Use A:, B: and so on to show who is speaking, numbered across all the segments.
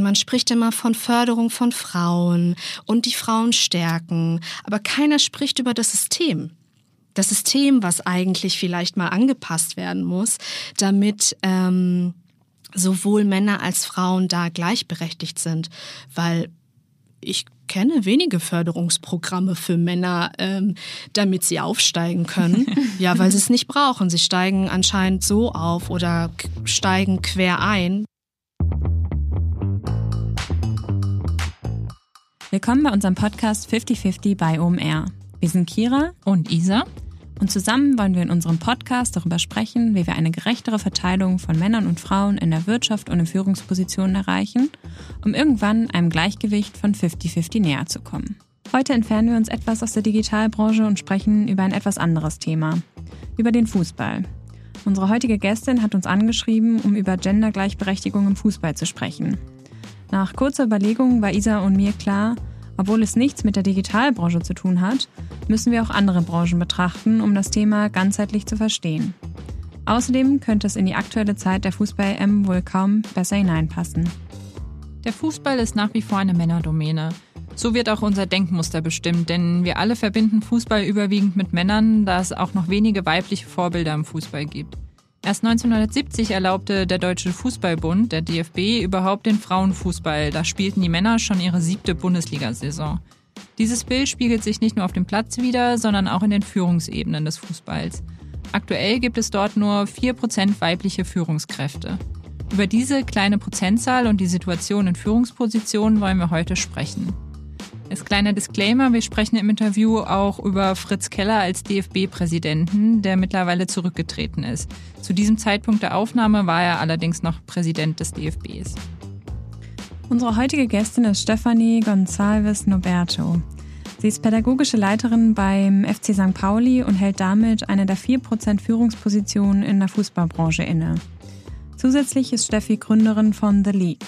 A: man spricht immer von Förderung von Frauen und die Frauen stärken, aber keiner spricht über das System. Das System, was eigentlich vielleicht mal angepasst werden muss, damit ähm, sowohl Männer als Frauen da gleichberechtigt sind, weil ich kenne wenige Förderungsprogramme für Männer, ähm, damit sie aufsteigen können. ja, weil sie es nicht brauchen. Sie steigen anscheinend so auf oder steigen quer ein.
B: Willkommen bei unserem Podcast 5050 bei OMR. Wir sind Kira
C: und Isa
B: und zusammen wollen wir in unserem Podcast darüber sprechen, wie wir eine gerechtere Verteilung von Männern und Frauen in der Wirtschaft und in Führungspositionen erreichen, um irgendwann einem Gleichgewicht von 50-50 näher zu kommen. Heute entfernen wir uns etwas aus der Digitalbranche und sprechen über ein etwas anderes Thema, über den Fußball. Unsere heutige Gästin hat uns angeschrieben, um über Gendergleichberechtigung im Fußball zu sprechen. Nach kurzer Überlegung war Isa und mir klar, obwohl es nichts mit der Digitalbranche zu tun hat, müssen wir auch andere Branchen betrachten, um das Thema ganzheitlich zu verstehen. Außerdem könnte es in die aktuelle Zeit der Fußball-M wohl kaum besser hineinpassen.
C: Der Fußball ist nach wie vor eine Männerdomäne. So wird auch unser Denkmuster bestimmt, denn wir alle verbinden Fußball überwiegend mit Männern, da es auch noch wenige weibliche Vorbilder im Fußball gibt. Erst 1970 erlaubte der Deutsche Fußballbund, der DFB, überhaupt den Frauenfußball. Da spielten die Männer schon ihre siebte Bundesliga-Saison. Dieses Bild spiegelt sich nicht nur auf dem Platz wider, sondern auch in den Führungsebenen des Fußballs. Aktuell gibt es dort nur 4% weibliche Führungskräfte. Über diese kleine Prozentzahl und die Situation in Führungspositionen wollen wir heute sprechen. Als kleiner Disclaimer, wir sprechen im Interview auch über Fritz Keller als DFB-Präsidenten, der mittlerweile zurückgetreten ist. Zu diesem Zeitpunkt der Aufnahme war er allerdings noch Präsident des DFBs.
B: Unsere heutige Gästin ist Stefanie Gonçalves Noberto. Sie ist pädagogische Leiterin beim FC St. Pauli und hält damit eine der 4% Führungspositionen in der Fußballbranche inne. Zusätzlich ist Steffi Gründerin von The League.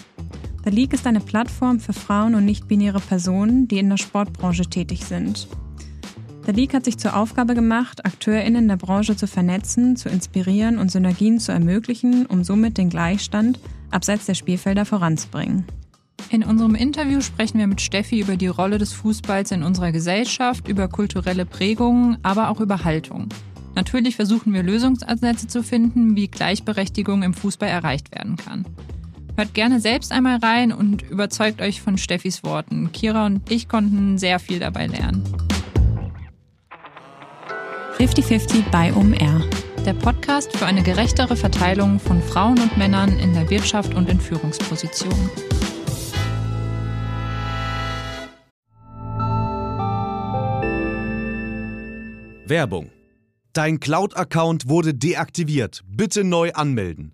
B: The League ist eine Plattform für Frauen und nicht-binäre Personen, die in der Sportbranche tätig sind. The League hat sich zur Aufgabe gemacht, AkteurInnen der Branche zu vernetzen, zu inspirieren und Synergien zu ermöglichen, um somit den Gleichstand abseits der Spielfelder voranzubringen.
C: In unserem Interview sprechen wir mit Steffi über die Rolle des Fußballs in unserer Gesellschaft, über kulturelle Prägungen, aber auch über Haltung. Natürlich versuchen wir Lösungsansätze zu finden, wie Gleichberechtigung im Fußball erreicht werden kann. Hört gerne selbst einmal rein und überzeugt euch von Steffis Worten. Kira und ich konnten sehr viel dabei lernen.
B: 50-50 bei OMR.
C: Der Podcast für eine gerechtere Verteilung von Frauen und Männern in der Wirtschaft und in Führungspositionen.
D: Werbung. Dein Cloud-Account wurde deaktiviert. Bitte neu anmelden.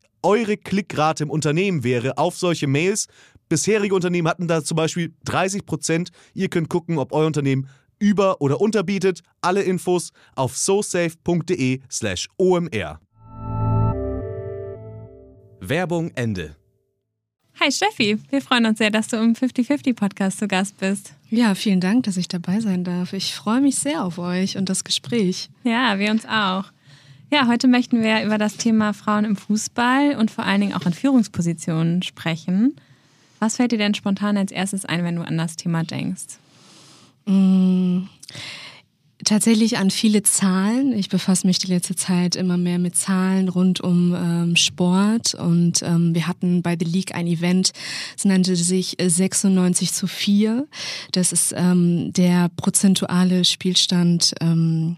D: eure Klickrate im Unternehmen wäre auf solche Mails. Bisherige Unternehmen hatten da zum Beispiel 30 Prozent. Ihr könnt gucken, ob euer Unternehmen über- oder unterbietet. Alle Infos auf sosafe.de/slash omr. Werbung Ende.
B: Hi Steffi, wir freuen uns sehr, dass du im 50-50-Podcast zu Gast bist.
A: Ja, vielen Dank, dass ich dabei sein darf. Ich freue mich sehr auf euch und das Gespräch.
B: Ja, wir uns auch. Ja, heute möchten wir über das Thema Frauen im Fußball und vor allen Dingen auch in Führungspositionen sprechen. Was fällt dir denn spontan als erstes ein, wenn du an das Thema denkst?
A: Mmh Tatsächlich an viele Zahlen. Ich befasse mich die letzte Zeit immer mehr mit Zahlen rund um ähm, Sport und ähm, wir hatten bei The League ein Event, es nannte sich 96 zu 4. Das ist ähm, der prozentuale Spielstand ähm,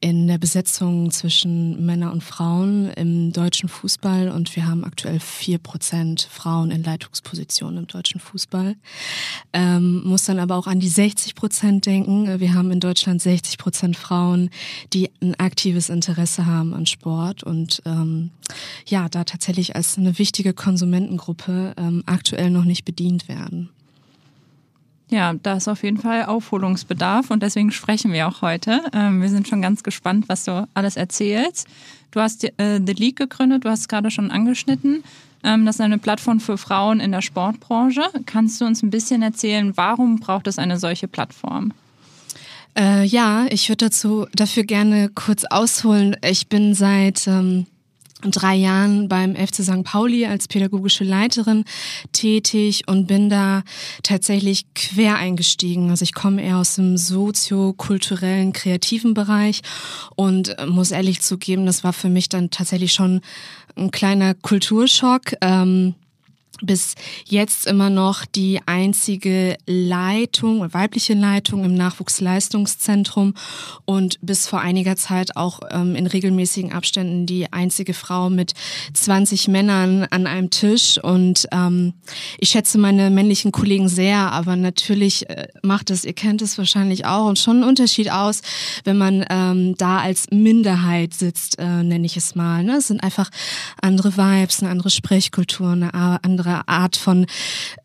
A: in der Besetzung zwischen Männern und Frauen im deutschen Fußball und wir haben aktuell vier Prozent Frauen in Leitungspositionen im deutschen Fußball. Ähm, muss dann aber auch an die 60 Prozent denken. Wir haben in Deutschland 60 Prozent Frauen, die ein aktives Interesse haben an Sport und ähm, ja, da tatsächlich als eine wichtige Konsumentengruppe ähm, aktuell noch nicht bedient werden.
C: Ja, da ist auf jeden Fall Aufholungsbedarf und deswegen sprechen wir auch heute. Ähm, wir sind schon ganz gespannt, was du alles erzählst. Du hast äh, The League gegründet, du hast es gerade schon angeschnitten. Ähm, das ist eine Plattform für Frauen in der Sportbranche. Kannst du uns ein bisschen erzählen, warum braucht es eine solche Plattform?
A: Äh, ja, ich würde dazu dafür gerne kurz ausholen. Ich bin seit ähm, drei Jahren beim FC St. Pauli als pädagogische Leiterin tätig und bin da tatsächlich quer eingestiegen. Also ich komme eher aus dem soziokulturellen, kreativen Bereich und muss ehrlich zugeben, das war für mich dann tatsächlich schon ein kleiner Kulturschock. Ähm, bis jetzt immer noch die einzige Leitung, weibliche Leitung im Nachwuchsleistungszentrum und bis vor einiger Zeit auch ähm, in regelmäßigen Abständen die einzige Frau mit 20 Männern an einem Tisch. Und ähm, ich schätze meine männlichen Kollegen sehr, aber natürlich äh, macht es, ihr kennt es wahrscheinlich auch, und schon einen Unterschied aus, wenn man ähm, da als Minderheit sitzt, äh, nenne ich es mal. Ne? Es sind einfach andere Vibes, eine andere Sprechkultur, eine andere andere Art von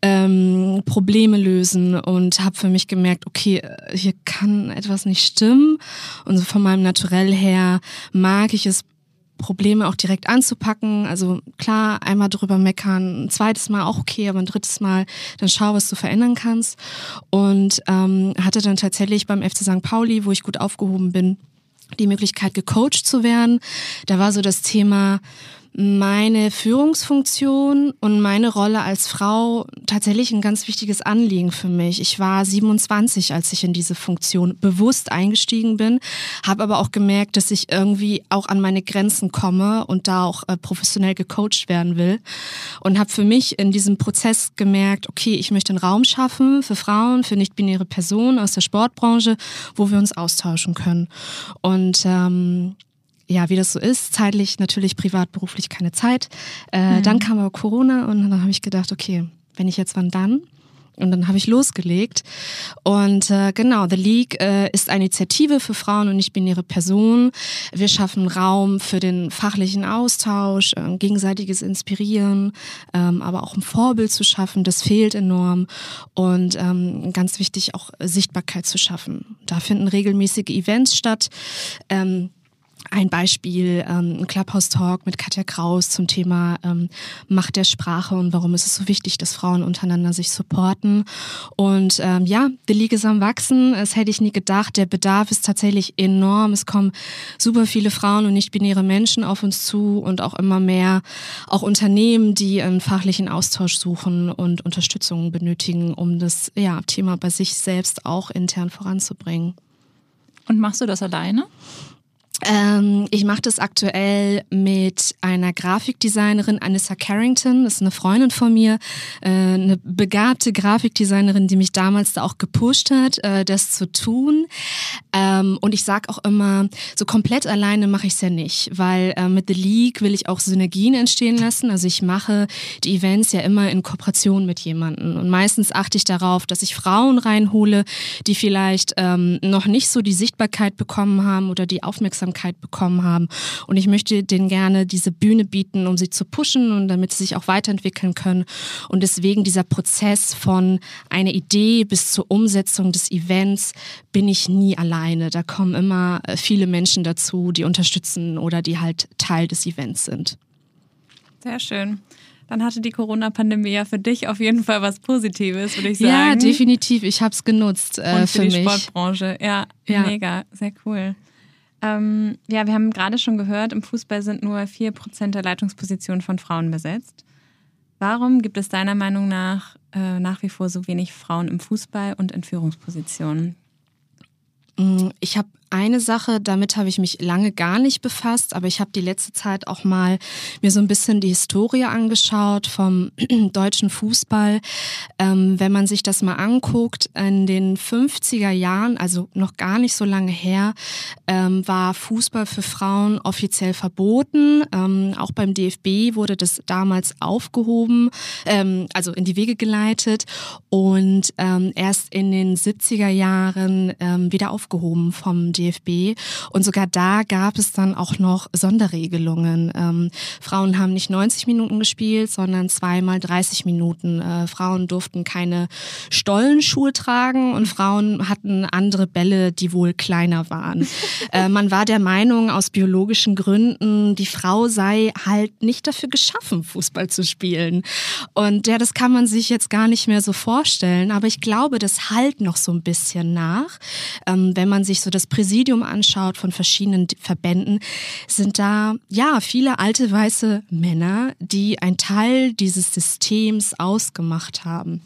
A: ähm, Probleme lösen und habe für mich gemerkt, okay, hier kann etwas nicht stimmen. Und so von meinem Naturell her mag ich es Probleme auch direkt anzupacken. Also klar, einmal drüber meckern, ein zweites Mal auch okay, aber ein drittes Mal dann schau, was du verändern kannst. Und ähm, hatte dann tatsächlich beim FC St. Pauli, wo ich gut aufgehoben bin, die Möglichkeit gecoacht zu werden. Da war so das Thema, meine Führungsfunktion und meine Rolle als Frau tatsächlich ein ganz wichtiges Anliegen für mich. Ich war 27, als ich in diese Funktion bewusst eingestiegen bin, habe aber auch gemerkt, dass ich irgendwie auch an meine Grenzen komme und da auch äh, professionell gecoacht werden will und habe für mich in diesem Prozess gemerkt, okay, ich möchte einen Raum schaffen für Frauen, für nicht-binäre Personen aus der Sportbranche, wo wir uns austauschen können. Und ähm, ja, wie das so ist, zeitlich natürlich privat, beruflich keine Zeit. Äh, mhm. Dann kam aber Corona und dann habe ich gedacht, okay, wenn ich jetzt wann dann? Und dann habe ich losgelegt. Und äh, genau, The League äh, ist eine Initiative für Frauen und nicht-binäre Personen. Wir schaffen Raum für den fachlichen Austausch, äh, gegenseitiges Inspirieren, ähm, aber auch ein Vorbild zu schaffen, das fehlt enorm. Und ähm, ganz wichtig, auch Sichtbarkeit zu schaffen. Da finden regelmäßige Events statt. Ähm, ein Beispiel, ähm, ein Clubhouse-Talk mit Katja Kraus zum Thema ähm, Macht der Sprache und warum ist es so wichtig, dass Frauen untereinander sich supporten. Und ähm, ja, die League ist am Wachsen. Das hätte ich nie gedacht. Der Bedarf ist tatsächlich enorm. Es kommen super viele Frauen und nicht-binäre Menschen auf uns zu und auch immer mehr auch Unternehmen, die einen fachlichen Austausch suchen und Unterstützung benötigen, um das ja, Thema bei sich selbst auch intern voranzubringen.
C: Und machst du das alleine?
A: Ähm, ich mache das aktuell mit einer Grafikdesignerin, Anissa Carrington. Das ist eine Freundin von mir, äh, eine begabte Grafikdesignerin, die mich damals da auch gepusht hat, äh, das zu tun. Ähm, und ich sage auch immer, so komplett alleine mache ich es ja nicht, weil äh, mit The League will ich auch Synergien entstehen lassen. Also ich mache die Events ja immer in Kooperation mit jemandem. Und meistens achte ich darauf, dass ich Frauen reinhole, die vielleicht ähm, noch nicht so die Sichtbarkeit bekommen haben oder die Aufmerksamkeit Aufmerksamkeit bekommen haben. Und ich möchte denen gerne diese Bühne bieten, um sie zu pushen und damit sie sich auch weiterentwickeln können. Und deswegen dieser Prozess von einer Idee bis zur Umsetzung des Events bin ich nie alleine. Da kommen immer äh, viele Menschen dazu, die unterstützen oder die halt Teil des Events sind.
B: Sehr schön. Dann hatte die Corona-Pandemie ja für dich auf jeden Fall was Positives, würde ich sagen.
A: Ja, definitiv. Ich habe es genutzt äh,
B: Und für,
A: für
B: die
A: mich.
B: Sportbranche. Ja, ja, mega, sehr cool. Ähm, ja, wir haben gerade schon gehört, im Fußball sind nur 4% der Leitungspositionen von Frauen besetzt. Warum gibt es deiner Meinung nach äh, nach wie vor so wenig Frauen im Fußball und in Führungspositionen?
A: Mm, ich habe eine Sache, damit habe ich mich lange gar nicht befasst, aber ich habe die letzte Zeit auch mal mir so ein bisschen die Historie angeschaut vom deutschen Fußball. Ähm, wenn man sich das mal anguckt, in den 50er Jahren, also noch gar nicht so lange her, ähm, war Fußball für Frauen offiziell verboten. Ähm, auch beim DFB wurde das damals aufgehoben, ähm, also in die Wege geleitet und ähm, erst in den 70er Jahren ähm, wieder aufgehoben vom DFB. Und sogar da gab es dann auch noch Sonderregelungen. Ähm, Frauen haben nicht 90 Minuten gespielt, sondern zweimal 30 Minuten. Äh, Frauen durften keine Stollenschuhe tragen und Frauen hatten andere Bälle, die wohl kleiner waren. äh, man war der Meinung, aus biologischen Gründen, die Frau sei halt nicht dafür geschaffen, Fußball zu spielen. Und ja, das kann man sich jetzt gar nicht mehr so vorstellen. Aber ich glaube, das halt noch so ein bisschen nach. Ähm, wenn man sich so das Präsidium Präsidium anschaut von verschiedenen Verbänden, sind da ja viele alte weiße Männer, die ein Teil dieses Systems ausgemacht haben.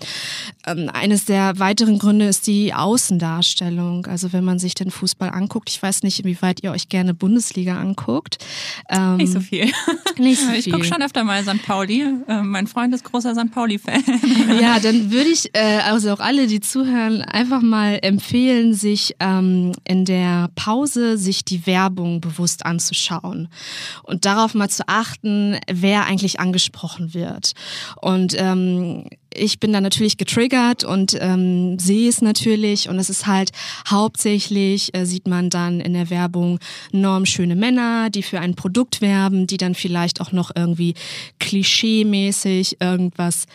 A: Ähm, eines der weiteren Gründe ist die Außendarstellung. Also wenn man sich den Fußball anguckt, ich weiß nicht, inwieweit ihr euch gerne Bundesliga anguckt.
B: Ähm, nicht so viel.
A: Nicht so
B: ich gucke schon öfter mal St. Pauli. Äh, mein Freund ist großer St. Pauli-Fan.
A: Ja, dann würde ich äh, also auch alle, die zuhören, einfach mal empfehlen, sich ähm, in der der Pause sich die Werbung bewusst anzuschauen und darauf mal zu achten, wer eigentlich angesprochen wird. Und ähm, ich bin da natürlich getriggert und ähm, sehe es natürlich und es ist halt hauptsächlich, äh, sieht man dann in der Werbung normschöne Männer, die für ein Produkt werben, die dann vielleicht auch noch irgendwie klischeemäßig irgendwas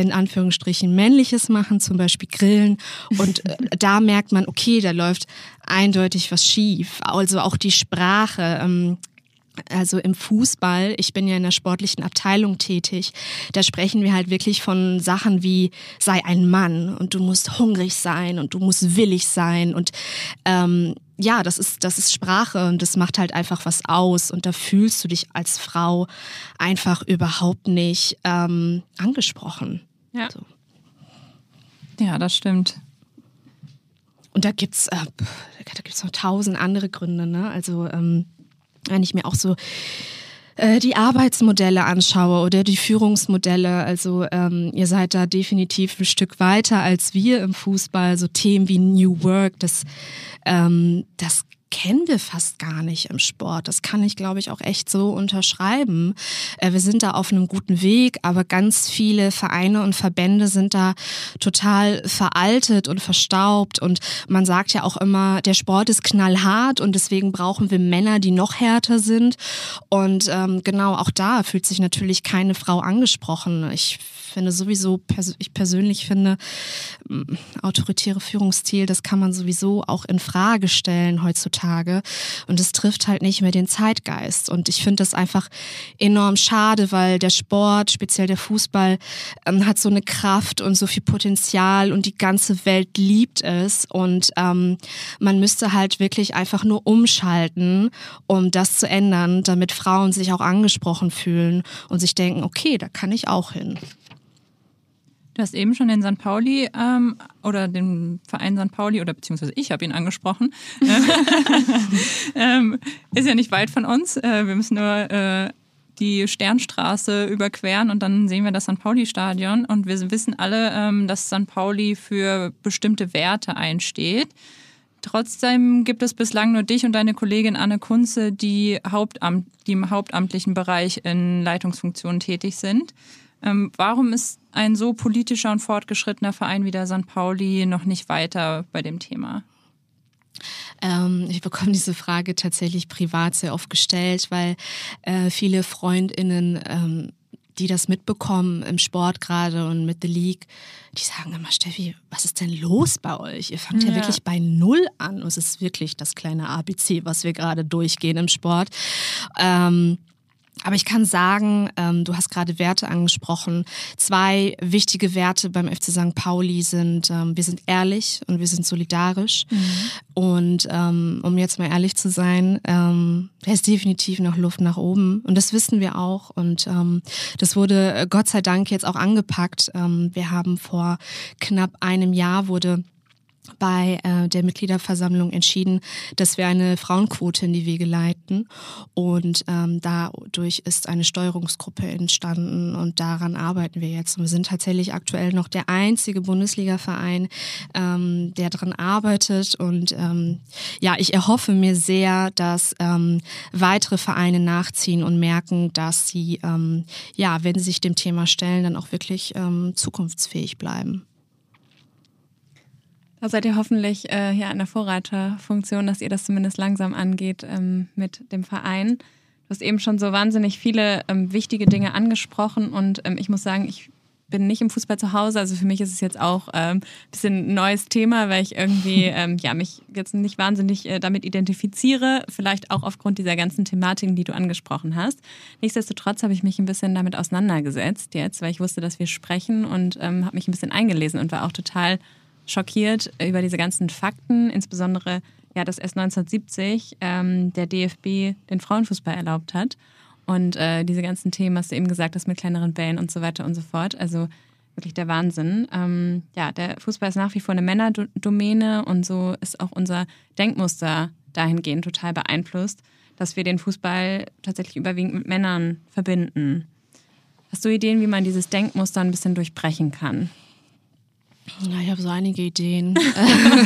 A: in Anführungsstrichen männliches machen, zum Beispiel Grillen. Und äh, da merkt man, okay, da läuft eindeutig was schief. Also auch die Sprache. Ähm, also im Fußball, ich bin ja in der sportlichen Abteilung tätig, da sprechen wir halt wirklich von Sachen wie sei ein Mann und du musst hungrig sein und du musst willig sein und ähm, ja, das ist, das ist Sprache und das macht halt einfach was aus und da fühlst du dich als Frau einfach überhaupt nicht ähm, angesprochen.
B: Ja. So. Ja, das stimmt.
A: Und da gibt's, äh, da gibt's noch tausend andere Gründe, ne? Also ähm, wenn ich mir auch so äh, die Arbeitsmodelle anschaue oder die Führungsmodelle. Also ähm, ihr seid da definitiv ein Stück weiter als wir im Fußball. So Themen wie New Work, das, ähm, das kennen wir fast gar nicht im Sport. Das kann ich, glaube ich, auch echt so unterschreiben. Äh, wir sind da auf einem guten Weg, aber ganz viele Vereine und Verbände sind da total veraltet und verstaubt. Und man sagt ja auch immer, der Sport ist knallhart und deswegen brauchen wir Männer, die noch härter sind. Und ähm, genau auch da fühlt sich natürlich keine Frau angesprochen. Ich finde sowieso, ich persönlich finde, autoritäre Führungsstil, das kann man sowieso auch in Frage stellen heutzutage. Und es trifft halt nicht mehr den Zeitgeist. Und ich finde das einfach enorm schade, weil der Sport, speziell der Fußball, ähm, hat so eine Kraft und so viel Potenzial und die ganze Welt liebt es. Und ähm, man müsste halt wirklich einfach nur umschalten, um das zu ändern, damit Frauen sich auch angesprochen fühlen und sich denken, okay, da kann ich auch hin.
B: Du hast eben schon den St. Pauli ähm, oder den Verein St. Pauli oder beziehungsweise ich habe ihn angesprochen. ähm, ist ja nicht weit von uns. Äh, wir müssen nur äh, die Sternstraße überqueren und dann sehen wir das St. Pauli-Stadion. Und wir wissen alle, ähm, dass St. Pauli für bestimmte Werte einsteht. Trotzdem gibt es bislang nur dich und deine Kollegin Anne Kunze, die, Hauptamt, die im hauptamtlichen Bereich in Leitungsfunktionen tätig sind. Ähm, warum ist ein so politischer und fortgeschrittener Verein wie der St. Pauli noch nicht weiter bei dem Thema?
A: Ähm, ich bekomme diese Frage tatsächlich privat sehr oft gestellt, weil äh, viele Freundinnen ähm, die das mitbekommen im Sport gerade und mit The League, die sagen immer, Steffi, was ist denn los bei euch? Ihr fangt ja, ja wirklich bei Null an. Und es ist wirklich das kleine ABC, was wir gerade durchgehen im Sport. Ähm, aber ich kann sagen, ähm, du hast gerade Werte angesprochen. Zwei wichtige Werte beim FC St. Pauli sind, ähm, wir sind ehrlich und wir sind solidarisch. Mhm. Und ähm, um jetzt mal ehrlich zu sein, ähm, da ist definitiv noch Luft nach oben. Und das wissen wir auch. Und ähm, das wurde äh, Gott sei Dank jetzt auch angepackt. Ähm, wir haben vor knapp einem Jahr wurde bei äh, der Mitgliederversammlung entschieden, dass wir eine Frauenquote in die Wege leiten. Und ähm, dadurch ist eine Steuerungsgruppe entstanden und daran arbeiten wir jetzt. Und wir sind tatsächlich aktuell noch der einzige Bundesliga-Verein, ähm, der daran arbeitet. Und ähm, ja, ich erhoffe mir sehr, dass ähm, weitere Vereine nachziehen und merken, dass sie, ähm, ja, wenn sie sich dem Thema stellen, dann auch wirklich ähm, zukunftsfähig bleiben.
B: Da seid ihr hoffentlich äh, hier an der Vorreiterfunktion, dass ihr das zumindest langsam angeht ähm, mit dem Verein. Du hast eben schon so wahnsinnig viele ähm, wichtige Dinge angesprochen und ähm, ich muss sagen, ich bin nicht im Fußball zu Hause. Also für mich ist es jetzt auch ein ähm, bisschen ein neues Thema, weil ich irgendwie ähm, ja, mich jetzt nicht wahnsinnig äh, damit identifiziere. Vielleicht auch aufgrund dieser ganzen Thematiken, die du angesprochen hast. Nichtsdestotrotz habe ich mich ein bisschen damit auseinandergesetzt jetzt, weil ich wusste, dass wir sprechen und ähm, habe mich ein bisschen eingelesen und war auch total schockiert über diese ganzen Fakten, insbesondere ja, dass erst 1970 ähm, der DFB den Frauenfußball erlaubt hat. Und äh, diese ganzen Themen, hast du eben gesagt hast, mit kleineren Bällen und so weiter und so fort. Also wirklich der Wahnsinn. Ähm, ja, der Fußball ist nach wie vor eine Männerdomäne und so ist auch unser Denkmuster dahingehend total beeinflusst, dass wir den Fußball tatsächlich überwiegend mit Männern verbinden. Hast du Ideen, wie man dieses Denkmuster ein bisschen durchbrechen kann?
A: Ja, ich habe so einige Ideen.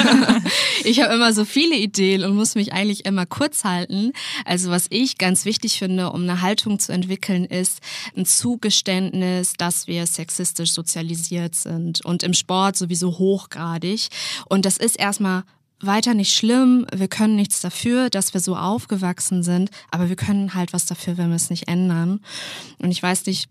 A: ich habe immer so viele Ideen und muss mich eigentlich immer kurz halten. Also was ich ganz wichtig finde, um eine Haltung zu entwickeln, ist ein Zugeständnis, dass wir sexistisch sozialisiert sind und im Sport sowieso hochgradig. Und das ist erstmal weiter nicht schlimm. Wir können nichts dafür, dass wir so aufgewachsen sind, aber wir können halt was dafür, wenn wir es nicht ändern. Und ich weiß nicht,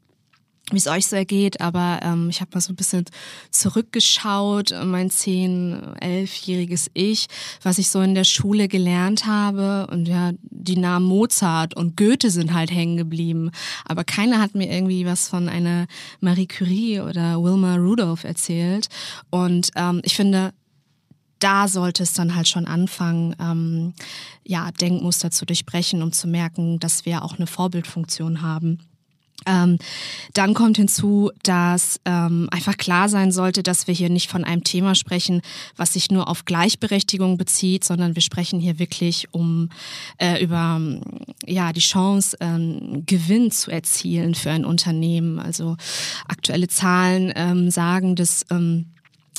A: wie es euch so ergeht, aber ähm, ich habe mal so ein bisschen zurückgeschaut, mein zehn, elfjähriges Ich, was ich so in der Schule gelernt habe. Und ja, die Namen Mozart und Goethe sind halt hängen geblieben, aber keiner hat mir irgendwie was von einer Marie Curie oder Wilma Rudolph erzählt. Und ähm, ich finde, da sollte es dann halt schon anfangen, ähm, ja, Denkmuster zu durchbrechen, um zu merken, dass wir auch eine Vorbildfunktion haben. Ähm, dann kommt hinzu, dass ähm, einfach klar sein sollte, dass wir hier nicht von einem Thema sprechen, was sich nur auf Gleichberechtigung bezieht, sondern wir sprechen hier wirklich um äh, über ja die Chance, ähm, Gewinn zu erzielen für ein Unternehmen. Also aktuelle Zahlen ähm, sagen, dass ähm,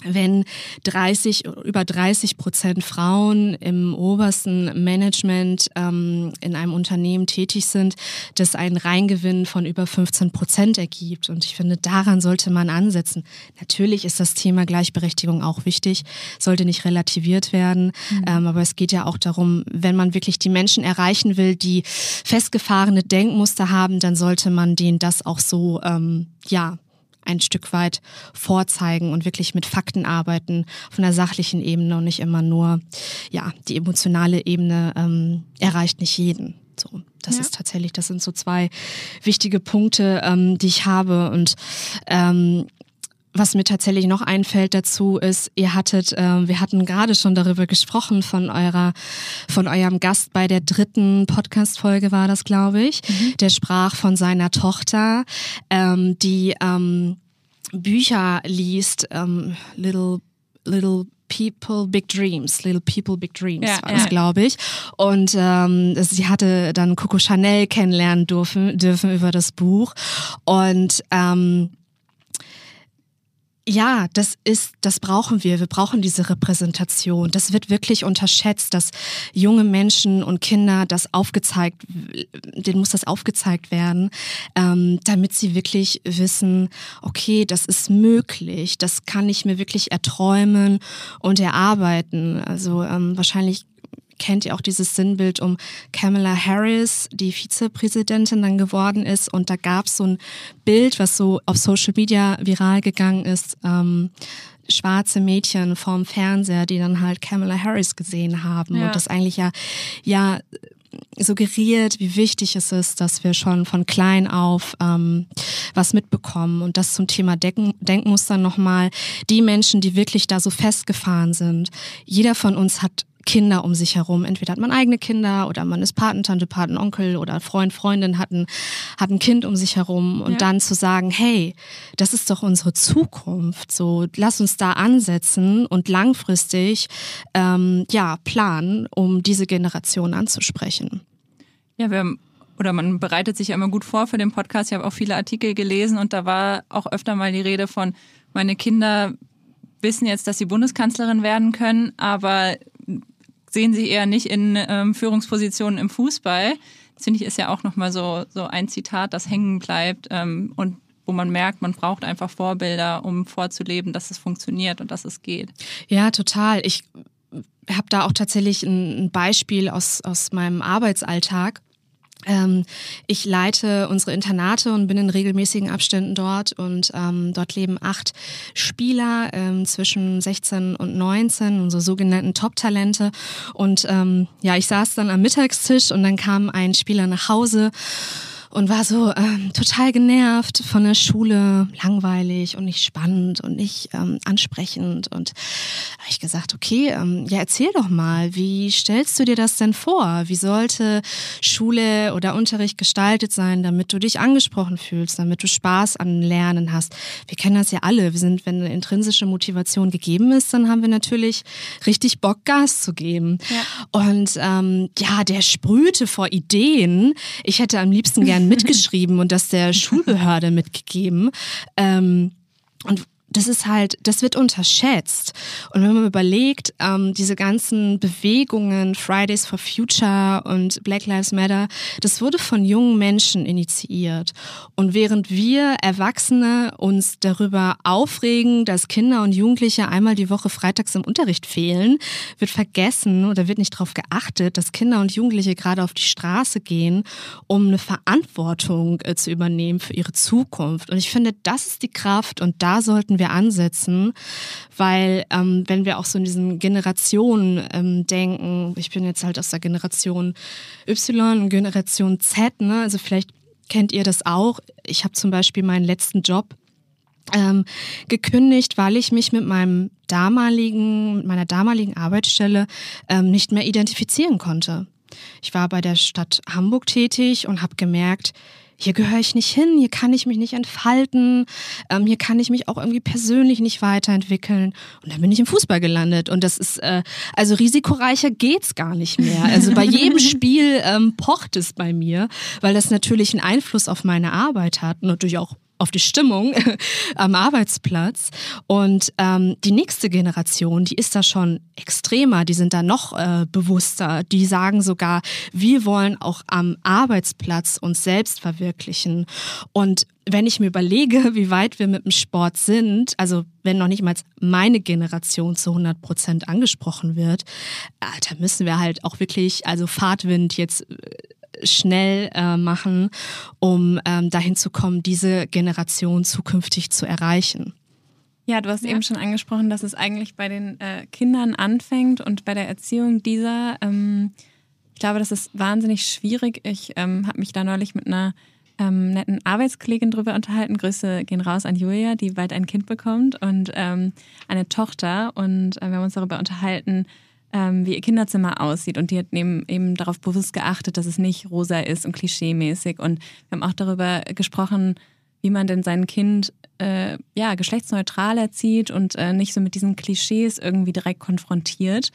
A: wenn 30, über 30 Prozent Frauen im obersten Management ähm, in einem Unternehmen tätig sind, das einen Reingewinn von über 15 Prozent ergibt. Und ich finde, daran sollte man ansetzen. Natürlich ist das Thema Gleichberechtigung auch wichtig, sollte nicht relativiert werden. Mhm. Ähm, aber es geht ja auch darum, wenn man wirklich die Menschen erreichen will, die festgefahrene Denkmuster haben, dann sollte man denen das auch so, ähm, ja, ein Stück weit vorzeigen und wirklich mit Fakten arbeiten von der sachlichen Ebene und nicht immer nur, ja, die emotionale Ebene ähm, erreicht nicht jeden. So, das ja. ist tatsächlich, das sind so zwei wichtige Punkte, ähm, die ich habe und ähm, was mir tatsächlich noch einfällt dazu ist, ihr hattet, äh, wir hatten gerade schon darüber gesprochen von eurer, von eurem Gast bei der dritten Podcast-Folge war das, glaube ich. Mhm. Der sprach von seiner Tochter, ähm, die ähm, Bücher liest, ähm, Little Little People Big Dreams, Little People Big Dreams ja, war das, ja. glaube ich. Und ähm, sie hatte dann Coco Chanel kennenlernen dürfen, dürfen über das Buch. Und ähm, ja, das ist, das brauchen wir. Wir brauchen diese Repräsentation. Das wird wirklich unterschätzt, dass junge Menschen und Kinder das aufgezeigt, denen muss das aufgezeigt werden, ähm, damit sie wirklich wissen, okay, das ist möglich, das kann ich mir wirklich erträumen und erarbeiten. Also ähm, wahrscheinlich kennt ihr auch dieses Sinnbild um Kamala Harris, die Vizepräsidentin dann geworden ist. Und da gab es so ein Bild, was so auf Social Media viral gegangen ist. Ähm, schwarze Mädchen vorm Fernseher, die dann halt Kamala Harris gesehen haben. Ja. Und das eigentlich ja, ja suggeriert, wie wichtig es ist, dass wir schon von klein auf ähm, was mitbekommen. Und das zum Thema Denken, Denkmuster nochmal. Die Menschen, die wirklich da so festgefahren sind, jeder von uns hat Kinder um sich herum. Entweder hat man eigene Kinder oder man ist Patentante, Patenonkel oder Freund, Freundin hat ein, hat ein Kind um sich herum. Und ja. dann zu sagen, hey, das ist doch unsere Zukunft. So, lass uns da ansetzen und langfristig ähm, ja, planen, um diese Generation anzusprechen.
C: Ja, wir haben oder man bereitet sich ja immer gut vor für den Podcast. Ich habe auch viele Artikel gelesen und da war auch öfter mal die Rede von, meine Kinder wissen jetzt, dass sie Bundeskanzlerin werden können, aber sehen sie eher nicht in ähm, Führungspositionen im Fußball. Das finde ich ist ja auch nochmal so, so ein Zitat, das hängen bleibt ähm, und wo man merkt, man braucht einfach Vorbilder, um vorzuleben, dass es funktioniert und dass es geht.
A: Ja, total. Ich habe da auch tatsächlich ein Beispiel aus, aus meinem Arbeitsalltag. Ähm, ich leite unsere Internate und bin in regelmäßigen Abständen dort und ähm, dort leben acht Spieler ähm, zwischen 16 und 19, unsere sogenannten Top-Talente. Und ähm, ja, ich saß dann am Mittagstisch und dann kam ein Spieler nach Hause und war so ähm, total genervt von der Schule, langweilig und nicht spannend und nicht ähm, ansprechend. Und habe ich gesagt, okay, ähm, ja, erzähl doch mal, wie stellst du dir das denn vor? Wie sollte Schule oder Unterricht gestaltet sein, damit du dich angesprochen fühlst, damit du Spaß an Lernen hast? Wir kennen das ja alle. Wir sind, wenn eine intrinsische Motivation gegeben ist, dann haben wir natürlich richtig Bock, Gas zu geben. Ja. Und ähm, ja, der sprühte vor Ideen. Ich hätte am liebsten mitgeschrieben und das der Schulbehörde mitgegeben. Ähm, und das ist halt, das wird unterschätzt. Und wenn man überlegt, ähm, diese ganzen Bewegungen, Fridays for Future und Black Lives Matter, das wurde von jungen Menschen initiiert. Und während wir Erwachsene uns darüber aufregen, dass Kinder und Jugendliche einmal die Woche freitags im Unterricht fehlen, wird vergessen oder wird nicht darauf geachtet, dass Kinder und Jugendliche gerade auf die Straße gehen, um eine Verantwortung äh, zu übernehmen für ihre Zukunft. Und ich finde, das ist die Kraft und da sollten wir wir ansetzen, weil ähm, wenn wir auch so in diesen Generationen ähm, denken, ich bin jetzt halt aus der Generation Y und Generation Z, ne? also vielleicht kennt ihr das auch. Ich habe zum Beispiel meinen letzten Job ähm, gekündigt, weil ich mich mit meinem damaligen, meiner damaligen Arbeitsstelle ähm, nicht mehr identifizieren konnte. Ich war bei der Stadt Hamburg tätig und habe gemerkt, hier gehöre ich nicht hin, hier kann ich mich nicht entfalten, ähm, hier kann ich mich auch irgendwie persönlich nicht weiterentwickeln. Und dann bin ich im Fußball gelandet. Und das ist, äh, also risikoreicher geht's gar nicht mehr. Also bei jedem Spiel ähm, pocht es bei mir, weil das natürlich einen Einfluss auf meine Arbeit hat und natürlich auch auf die Stimmung am Arbeitsplatz. Und ähm, die nächste Generation, die ist da schon extremer, die sind da noch äh, bewusster. Die sagen sogar, wir wollen auch am Arbeitsplatz uns selbst verwirklichen. Und wenn ich mir überlege, wie weit wir mit dem Sport sind, also wenn noch nicht mal meine Generation zu 100 Prozent angesprochen wird, äh, da müssen wir halt auch wirklich, also Fahrtwind jetzt äh, schnell äh, machen, um ähm, dahin zu kommen, diese Generation zukünftig zu erreichen.
B: Ja, du hast ja. eben schon angesprochen, dass es eigentlich bei den äh, Kindern anfängt und bei der Erziehung dieser. Ähm, ich glaube, das ist wahnsinnig schwierig. Ich ähm, habe mich da neulich mit einer ähm, netten Arbeitskollegin drüber unterhalten. Grüße gehen raus an Julia, die bald ein Kind bekommt und ähm, eine Tochter. Und äh, wir haben uns darüber unterhalten, ähm, wie ihr Kinderzimmer aussieht. Und die hat eben, eben darauf bewusst geachtet, dass es nicht rosa ist und klischeemäßig. Und wir haben auch darüber gesprochen, wie man denn sein Kind äh, ja, geschlechtsneutral erzieht und äh, nicht so mit diesen Klischees irgendwie direkt konfrontiert.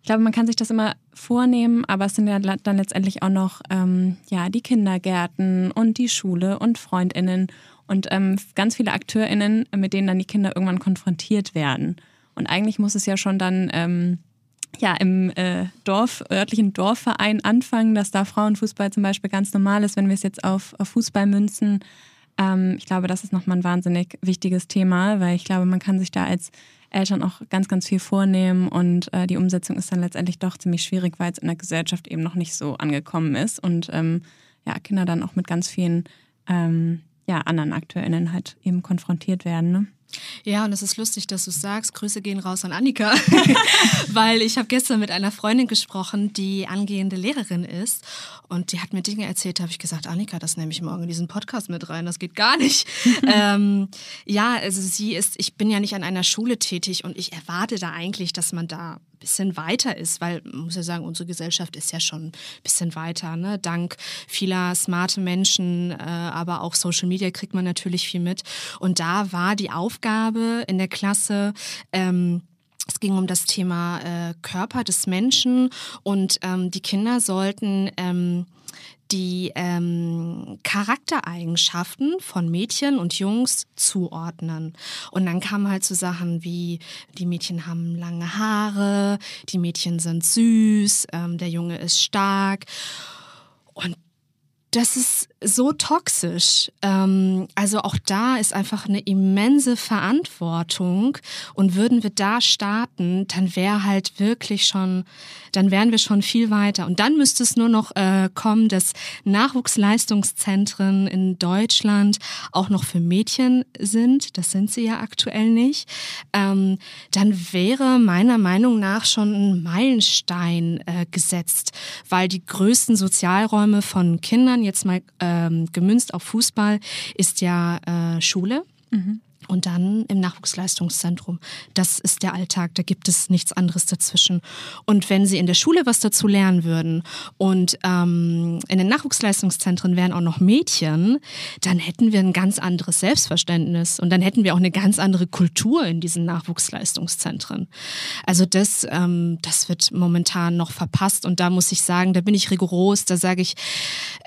B: Ich glaube, man kann sich das immer vornehmen, aber es sind ja dann letztendlich auch noch ähm, ja, die Kindergärten und die Schule und Freundinnen und ähm, ganz viele Akteurinnen, mit denen dann die Kinder irgendwann konfrontiert werden. Und eigentlich muss es ja schon dann ähm, ja, im äh, Dorf, örtlichen Dorfverein anfangen, dass da Frauenfußball zum Beispiel ganz normal ist, wenn wir es jetzt auf, auf Fußball münzen. Ähm, ich glaube, das ist nochmal ein wahnsinnig wichtiges Thema, weil ich glaube, man kann sich da als Eltern auch ganz, ganz viel vornehmen und äh, die Umsetzung ist dann letztendlich doch ziemlich schwierig, weil es in der Gesellschaft eben noch nicht so angekommen ist und ähm, ja, Kinder dann auch mit ganz vielen ähm, ja, anderen AkteurInnen halt eben konfrontiert werden. Ne?
A: Ja, und es ist lustig, dass du sagst. Grüße gehen raus an Annika, weil ich habe gestern mit einer Freundin gesprochen, die angehende Lehrerin ist und die hat mir Dinge erzählt. Da habe ich gesagt, Annika, das nehme ich morgen in diesen Podcast mit rein. Das geht gar nicht. ähm, ja, also sie ist. Ich bin ja nicht an einer Schule tätig und ich erwarte da eigentlich, dass man da bisschen weiter ist, weil man muss ja sagen, unsere Gesellschaft ist ja schon ein bisschen weiter. Ne? Dank vieler smarte Menschen, äh, aber auch Social Media kriegt man natürlich viel mit. Und da war die Aufgabe in der Klasse, ähm, es ging um das Thema äh, Körper des Menschen und ähm, die Kinder sollten ähm, die ähm, Charaktereigenschaften von Mädchen und Jungs zuordnen. Und dann kamen halt so Sachen wie, die Mädchen haben lange Haare, die Mädchen sind süß, ähm, der Junge ist stark. Und das ist so toxisch. Ähm, also auch da ist einfach eine immense Verantwortung. Und würden wir da starten, dann wäre halt wirklich schon, dann wären wir schon viel weiter. Und dann müsste es nur noch äh, kommen, dass Nachwuchsleistungszentren in Deutschland auch noch für Mädchen sind. Das sind sie ja aktuell nicht. Ähm, dann wäre meiner Meinung nach schon ein Meilenstein äh, gesetzt, weil die größten Sozialräume von Kindern jetzt mal ähm, gemünzt auf Fußball ist ja äh, Schule. Mhm und dann im Nachwuchsleistungszentrum. Das ist der Alltag, da gibt es nichts anderes dazwischen. Und wenn Sie in der Schule was dazu lernen würden und ähm, in den Nachwuchsleistungszentren wären auch noch Mädchen, dann hätten wir ein ganz anderes Selbstverständnis und dann hätten wir auch eine ganz andere Kultur in diesen Nachwuchsleistungszentren. Also das, ähm, das wird momentan noch verpasst und da muss ich sagen, da bin ich rigoros, da sage ich,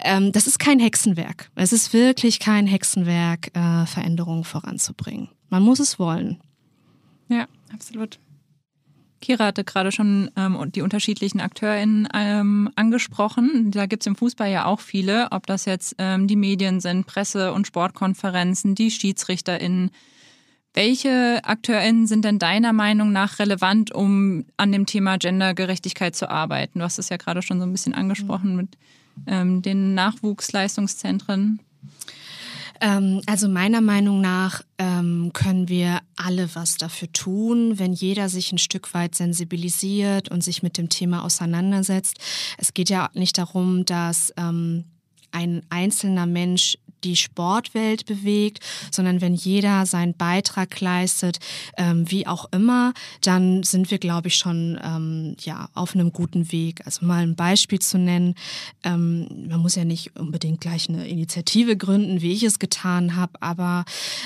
A: ähm, das ist kein Hexenwerk. Es ist wirklich kein Hexenwerk, äh, Veränderungen voranzubringen bringen. Man muss es wollen.
C: Ja, absolut. Kira hatte gerade schon ähm, die unterschiedlichen AkteurInnen ähm, angesprochen. Da gibt es im Fußball ja auch viele, ob das jetzt ähm, die Medien sind, Presse- und Sportkonferenzen, die SchiedsrichterInnen. Welche AkteurInnen sind denn deiner Meinung nach relevant, um an dem Thema Gendergerechtigkeit zu arbeiten? Du hast es ja gerade schon so ein bisschen angesprochen mit ähm, den Nachwuchsleistungszentren.
A: Ähm, also meiner Meinung nach ähm, können wir alle was dafür tun, wenn jeder sich ein Stück weit sensibilisiert und sich mit dem Thema auseinandersetzt. Es geht ja nicht darum, dass ähm, ein einzelner Mensch die Sportwelt bewegt, sondern wenn jeder seinen Beitrag leistet, ähm, wie auch immer, dann sind wir, glaube ich, schon ähm, ja, auf einem guten Weg. Also mal ein Beispiel zu nennen, ähm, man muss ja nicht unbedingt gleich eine Initiative gründen, wie ich es getan habe, aber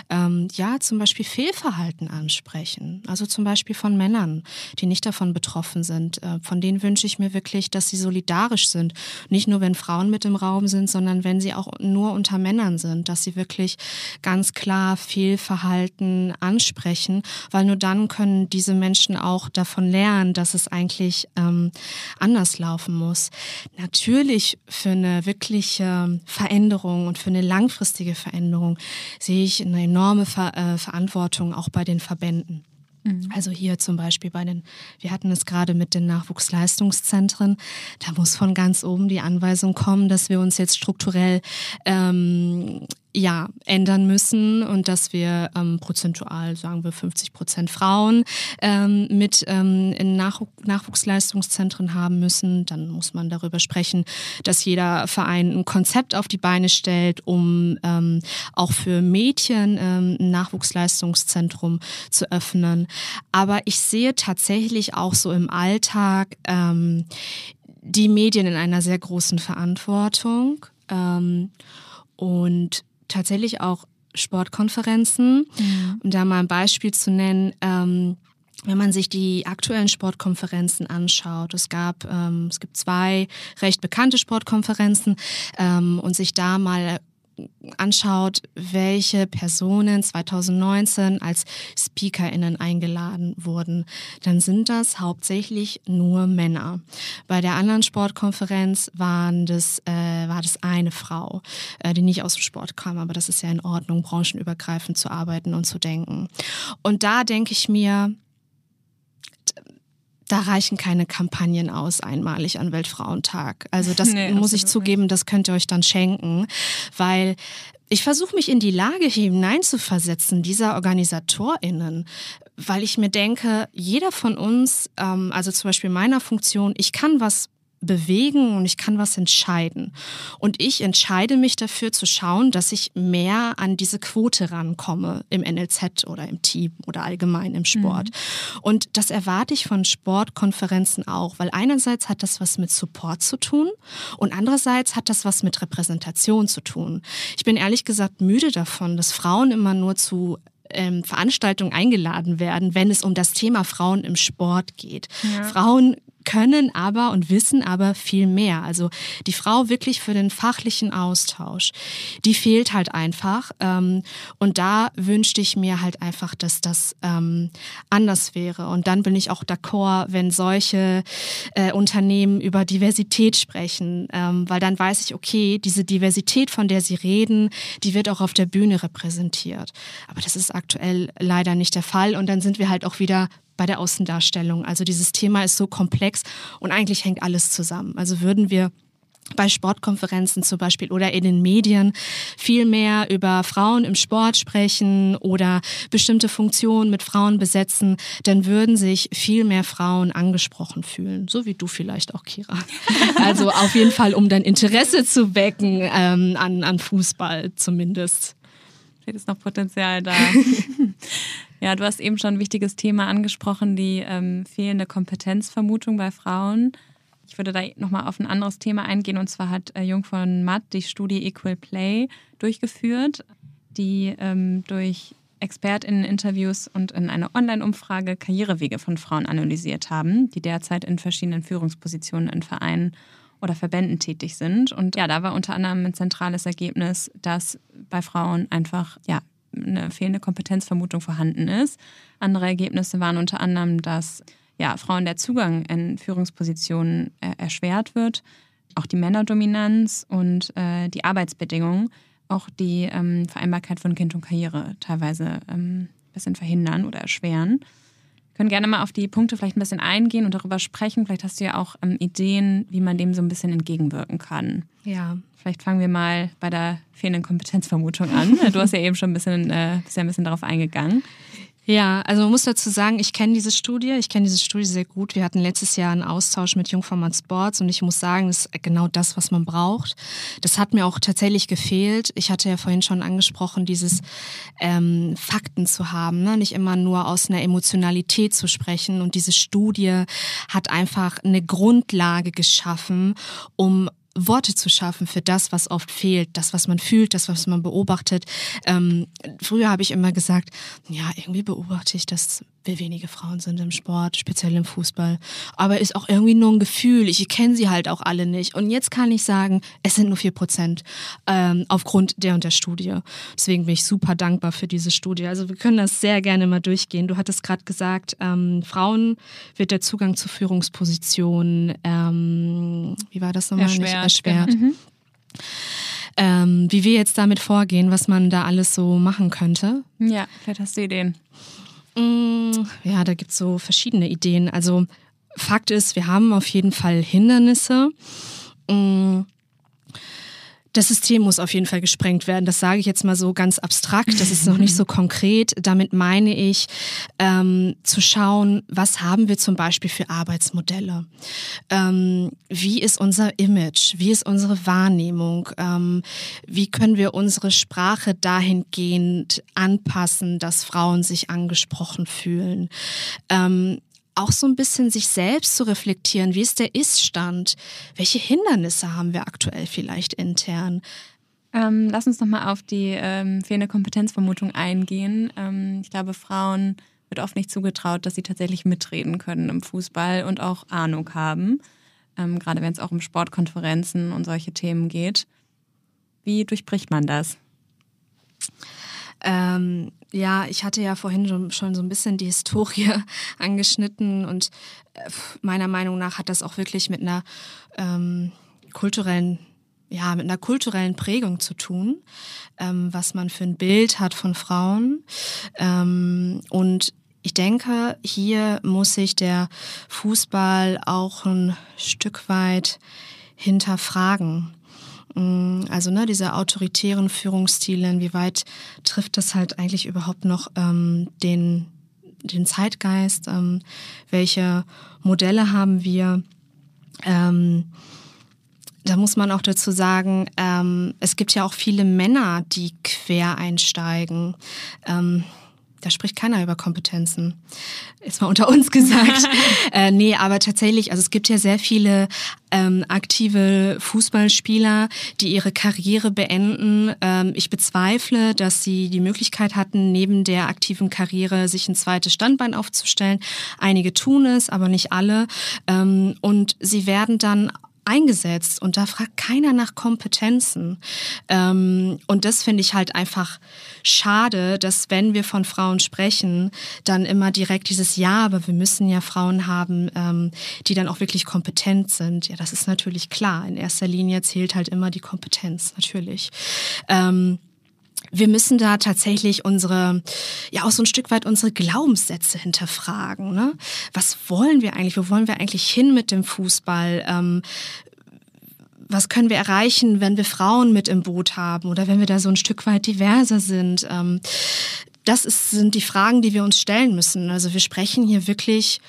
A: ähm, ja, zum Beispiel Fehlverhalten ansprechen. Also zum Beispiel von Männern, die nicht davon betroffen sind. Äh, von denen wünsche ich mir wirklich, dass sie solidarisch sind. Nicht nur, wenn Frauen mit im Raum sind, sondern wenn sie auch nur unter Männern Männern sind, dass sie wirklich ganz klar Fehlverhalten ansprechen, weil nur dann können diese Menschen auch davon lernen, dass es eigentlich ähm, anders laufen muss. Natürlich für eine wirkliche Veränderung und für eine langfristige Veränderung sehe ich eine enorme Ver äh, Verantwortung auch bei den Verbänden. Mhm. Also hier zum Beispiel bei den, wir hatten es gerade mit den Nachwuchsleistungszentren, da muss von ganz oben die Anweisung kommen, dass wir uns jetzt strukturell ähm, ja, ändern müssen und dass wir ähm, prozentual, sagen wir 50 Prozent Frauen ähm, mit ähm, in Nach Nachwuchsleistungszentren haben müssen. Dann muss man darüber sprechen, dass jeder Verein ein Konzept auf die Beine stellt, um ähm, auch für Mädchen ähm, ein Nachwuchsleistungszentrum zu öffnen. Aber ich sehe tatsächlich auch so im Alltag ähm, die Medien in einer sehr großen Verantwortung. Ähm, und tatsächlich auch Sportkonferenzen. Mhm. Um da mal ein Beispiel zu nennen, ähm, wenn man sich die aktuellen Sportkonferenzen anschaut, es gab, ähm, es gibt zwei recht bekannte Sportkonferenzen ähm, und sich da mal anschaut, welche Personen 2019 als SpeakerInnen eingeladen wurden, dann sind das hauptsächlich nur Männer. Bei der anderen Sportkonferenz waren das, äh, war das eine Frau, äh, die nicht aus dem Sport kam, aber das ist ja in Ordnung, branchenübergreifend zu arbeiten und zu denken. Und da denke ich mir, da reichen keine Kampagnen aus einmalig an Weltfrauentag. Also das nee, muss ich zugeben, das könnt ihr euch dann schenken, weil ich versuche mich in die Lage hineinzuversetzen, dieser OrganisatorInnen, weil ich mir denke, jeder von uns, ähm, also zum Beispiel meiner Funktion, ich kann was bewegen und ich kann was entscheiden. Und ich entscheide mich dafür zu schauen, dass ich mehr an diese Quote rankomme im NLZ oder im Team oder allgemein im Sport. Mhm. Und das erwarte ich von Sportkonferenzen auch, weil einerseits hat das was mit Support zu tun und andererseits hat das was mit Repräsentation zu tun. Ich bin ehrlich gesagt müde davon, dass Frauen immer nur zu ähm, Veranstaltungen eingeladen werden, wenn es um das Thema Frauen im Sport geht. Ja. Frauen können aber und wissen aber viel mehr. Also die Frau wirklich für den fachlichen Austausch, die fehlt halt einfach. Ähm, und da wünschte ich mir halt einfach, dass das ähm, anders wäre. Und dann bin ich auch d'accord, wenn solche äh, Unternehmen über Diversität sprechen, ähm, weil dann weiß ich, okay, diese Diversität, von der sie reden, die wird auch auf der Bühne repräsentiert. Aber das ist aktuell leider nicht der Fall. Und dann sind wir halt auch wieder bei der Außendarstellung. Also dieses Thema ist so komplex und eigentlich hängt alles zusammen. Also würden wir bei Sportkonferenzen zum Beispiel oder in den Medien viel mehr über Frauen im Sport sprechen oder bestimmte Funktionen mit Frauen besetzen, dann würden sich viel mehr Frauen angesprochen fühlen, so wie du vielleicht auch, Kira. Also auf jeden Fall, um dein Interesse zu wecken ähm, an, an Fußball zumindest.
B: Vielleicht ist noch Potenzial da. Ja, du hast eben schon ein wichtiges Thema angesprochen, die ähm, fehlende Kompetenzvermutung bei Frauen. Ich würde da nochmal auf ein anderes Thema eingehen. Und zwar hat äh, Jung von Matt die Studie Equal Play durchgeführt, die ähm, durch ExpertInnen-Interviews und in einer Online-Umfrage Karrierewege von Frauen analysiert haben, die derzeit in verschiedenen Führungspositionen in Vereinen oder Verbänden tätig sind. Und ja, da war unter anderem ein zentrales Ergebnis, dass bei Frauen einfach ja, eine fehlende Kompetenzvermutung vorhanden ist. Andere Ergebnisse waren unter anderem, dass ja, Frauen der Zugang in Führungspositionen äh, erschwert wird, auch die Männerdominanz und äh, die Arbeitsbedingungen, auch die ähm, Vereinbarkeit von Kind und Karriere teilweise ähm, ein bisschen verhindern oder erschweren. Wir können gerne mal auf die Punkte vielleicht ein bisschen eingehen und darüber sprechen. Vielleicht hast du ja auch ähm, Ideen, wie man dem so ein bisschen entgegenwirken kann.
A: Ja,
B: Vielleicht fangen wir mal bei der fehlenden Kompetenzvermutung an. Du hast ja eben schon ein bisschen, äh, bist ja ein bisschen darauf eingegangen.
A: Ja, also man muss dazu sagen, ich kenne diese Studie, ich kenne diese Studie sehr gut. Wir hatten letztes Jahr einen Austausch mit Jungformat Sports und ich muss sagen, das ist genau das, was man braucht. Das hat mir auch tatsächlich gefehlt. Ich hatte ja vorhin schon angesprochen, dieses ähm, Fakten zu haben, ne? nicht immer nur aus einer Emotionalität zu sprechen. Und diese Studie hat einfach eine Grundlage geschaffen, um Worte zu schaffen für das, was oft fehlt, das, was man fühlt, das, was man beobachtet. Ähm, früher habe ich immer gesagt, ja, irgendwie beobachte ich, dass wir wenige Frauen sind im Sport, speziell im Fußball. Aber ist auch irgendwie nur ein Gefühl. Ich kenne sie halt auch alle nicht. Und jetzt kann ich sagen, es sind nur vier Prozent ähm, aufgrund der und der Studie. Deswegen bin ich super dankbar für diese Studie. Also wir können das sehr gerne mal durchgehen. Du hattest gerade gesagt, ähm, Frauen wird der Zugang zu Führungspositionen, ähm, wie war das nochmal?
B: Erschwert.
A: erschwert. Mhm. Ähm, wie wir jetzt damit vorgehen, was man da alles so machen könnte.
B: Ja, vielleicht hast du Ideen.
A: Mm, ja, da gibt es so verschiedene Ideen. Also Fakt ist, wir haben auf jeden Fall Hindernisse. Das System muss auf jeden Fall gesprengt werden. Das sage ich jetzt mal so ganz abstrakt. Das ist noch nicht so konkret. Damit meine ich, ähm, zu schauen, was haben wir zum Beispiel für Arbeitsmodelle? Ähm, wie ist unser Image? Wie ist unsere Wahrnehmung? Ähm, wie können wir unsere Sprache dahingehend anpassen, dass Frauen sich angesprochen fühlen? Auch so ein bisschen sich selbst zu reflektieren. Wie ist der Ist-Stand? Welche Hindernisse haben wir aktuell vielleicht intern?
B: Ähm, lass uns nochmal auf die ähm, fehlende Kompetenzvermutung eingehen. Ähm, ich glaube, Frauen wird oft nicht zugetraut, dass sie tatsächlich mitreden können im Fußball und auch Ahnung haben. Ähm, gerade wenn es auch um Sportkonferenzen und solche Themen geht. Wie durchbricht man das?
A: Ähm, ja, ich hatte ja vorhin schon, schon so ein bisschen die Historie angeschnitten und äh, meiner Meinung nach hat das auch wirklich mit einer ähm, kulturellen ja, mit einer kulturellen Prägung zu tun, ähm, was man für ein Bild hat von Frauen. Ähm, und ich denke, hier muss sich der Fußball auch ein Stück weit hinterfragen. Mm, also ne, diese autoritären Führungsstile, inwieweit trifft das halt eigentlich überhaupt noch ähm, den, den Zeitgeist? Ähm, welche Modelle haben wir? Ähm, da muss man auch dazu sagen, ähm, es gibt ja auch viele Männer, die quer einsteigen. Ähm, da spricht keiner über Kompetenzen. Ist mal unter uns gesagt. äh, nee, aber tatsächlich, also es gibt ja sehr viele ähm, aktive Fußballspieler, die ihre Karriere beenden. Ähm, ich bezweifle, dass sie die Möglichkeit hatten, neben der aktiven Karriere sich ein zweites Standbein aufzustellen. Einige tun es, aber nicht alle. Ähm, und sie werden dann eingesetzt und da fragt keiner nach Kompetenzen. Ähm, und das finde ich halt einfach schade, dass wenn wir von Frauen sprechen, dann immer direkt dieses Ja, aber wir müssen ja Frauen haben, ähm, die dann auch wirklich kompetent sind. Ja, das ist natürlich klar. In erster Linie zählt halt immer die Kompetenz, natürlich. Ähm, wir müssen da tatsächlich unsere, ja auch so ein Stück weit unsere Glaubenssätze hinterfragen. Ne? Was wollen wir eigentlich? Wo wollen wir eigentlich hin mit dem Fußball? Ähm, was können wir erreichen, wenn wir Frauen mit im Boot haben oder wenn wir da so ein Stück weit diverser sind? Ähm, das ist, sind die Fragen, die wir uns stellen müssen. Also wir sprechen hier wirklich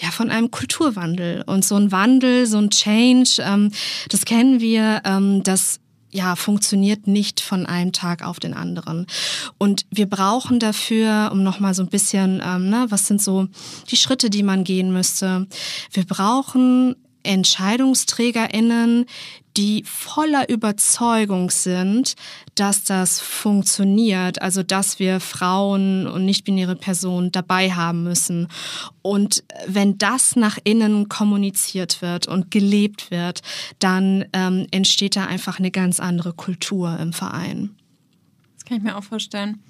A: ja, von einem Kulturwandel. Und so ein Wandel, so ein Change, ähm, das kennen wir, ähm, das ja, funktioniert nicht von einem Tag auf den anderen. Und wir brauchen dafür, um nochmal so ein bisschen, ähm, ne, was sind so die Schritte, die man gehen müsste? Wir brauchen EntscheidungsträgerInnen, die voller Überzeugung sind, dass das funktioniert, also dass wir Frauen und nicht-binäre Personen dabei haben müssen. Und wenn das nach innen kommuniziert wird und gelebt wird, dann ähm, entsteht da einfach eine ganz andere Kultur im Verein.
B: Das kann ich mir auch vorstellen.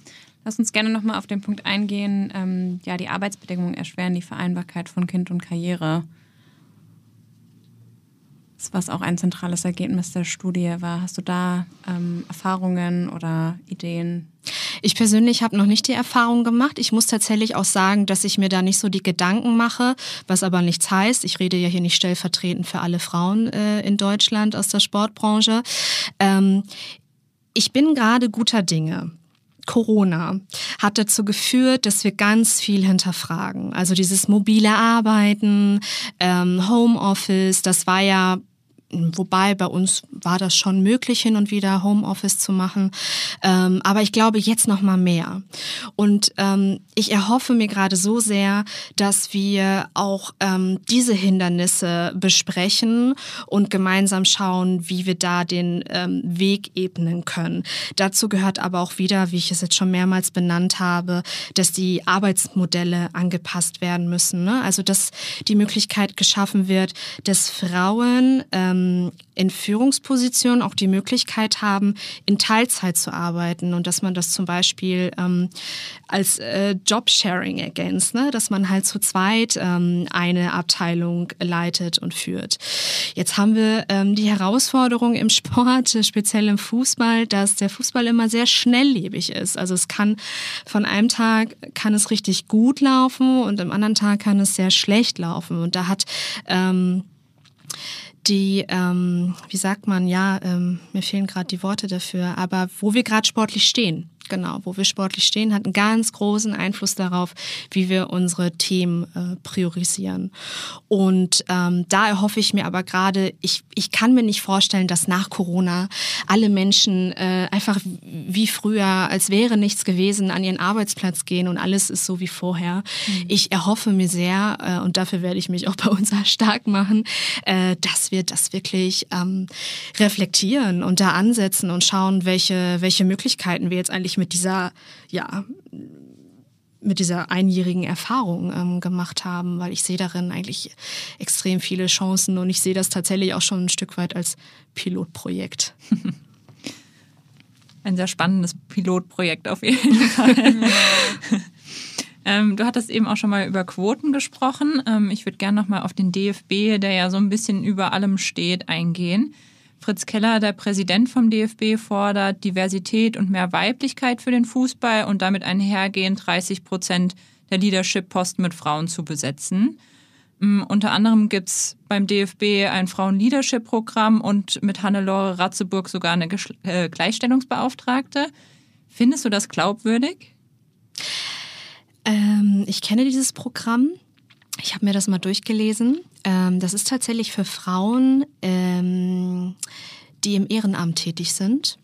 B: Lass uns gerne nochmal auf den Punkt eingehen. Ähm, ja, die Arbeitsbedingungen erschweren die Vereinbarkeit von Kind und Karriere was auch ein zentrales Ergebnis der Studie war. Hast du da ähm, Erfahrungen oder Ideen?
A: Ich persönlich habe noch nicht die Erfahrung gemacht. Ich muss tatsächlich auch sagen, dass ich mir da nicht so die Gedanken mache, was aber nichts heißt. Ich rede ja hier nicht stellvertretend für alle Frauen äh, in Deutschland aus der Sportbranche. Ähm, ich bin gerade guter Dinge. Corona hat dazu geführt, dass wir ganz viel hinterfragen. Also dieses mobile Arbeiten, ähm, Homeoffice, das war ja Wobei bei uns war das schon möglich, hin und wieder Homeoffice zu machen. Ähm, aber ich glaube jetzt noch mal mehr. Und ähm, ich erhoffe mir gerade so sehr, dass wir auch ähm, diese Hindernisse besprechen und gemeinsam schauen, wie wir da den ähm, Weg ebnen können. Dazu gehört aber auch wieder, wie ich es jetzt schon mehrmals benannt habe, dass die Arbeitsmodelle angepasst werden müssen. Ne? Also dass die Möglichkeit geschaffen wird, dass Frauen ähm, ähm, in Führungspositionen auch die Möglichkeit haben, in Teilzeit zu arbeiten und dass man das zum Beispiel ähm, als äh, Jobsharing ergänzt, ne? dass man halt zu zweit ähm, eine Abteilung leitet und führt. Jetzt haben wir ähm, die Herausforderung im Sport, speziell im Fußball, dass der Fußball immer sehr schnelllebig ist. Also es kann von einem Tag kann es richtig gut laufen und am anderen Tag kann es sehr schlecht laufen. Und da hat ähm, die, ähm, wie sagt man, ja, ähm, mir fehlen gerade die Worte dafür, aber wo wir gerade sportlich stehen genau, wo wir sportlich stehen, hat einen ganz großen Einfluss darauf, wie wir unsere Themen äh, priorisieren. Und ähm, da erhoffe ich mir aber gerade, ich, ich kann mir nicht vorstellen, dass nach Corona alle Menschen äh, einfach wie früher, als wäre nichts gewesen, an ihren Arbeitsplatz gehen und alles ist so wie vorher. Mhm. Ich erhoffe mir sehr, äh, und dafür werde ich mich auch bei uns stark machen, äh, dass wir das wirklich ähm, reflektieren und da ansetzen und schauen, welche, welche Möglichkeiten wir jetzt eigentlich ich mit dieser, ja, mit dieser einjährigen Erfahrung ähm, gemacht haben, weil ich sehe darin eigentlich extrem viele Chancen und ich sehe das tatsächlich auch schon ein Stück weit als Pilotprojekt.
C: Ein sehr spannendes Pilotprojekt auf jeden Fall. ähm, du hattest eben auch schon mal über Quoten gesprochen. Ähm, ich würde gerne noch mal auf den DFB, der ja so ein bisschen über allem steht, eingehen. Fritz Keller, der Präsident vom DFB, fordert Diversität und mehr Weiblichkeit für den Fußball und damit einhergehend 30 Prozent der Leadership-Posten mit Frauen zu besetzen. Mm, unter anderem gibt es beim DFB ein Frauen-Leadership-Programm und mit Hannelore Ratzeburg sogar eine Geschle äh, Gleichstellungsbeauftragte. Findest du das glaubwürdig?
A: Ähm, ich kenne dieses Programm. Ich habe mir das mal durchgelesen. Ähm, das ist tatsächlich für Frauen, ähm, die im Ehrenamt tätig sind.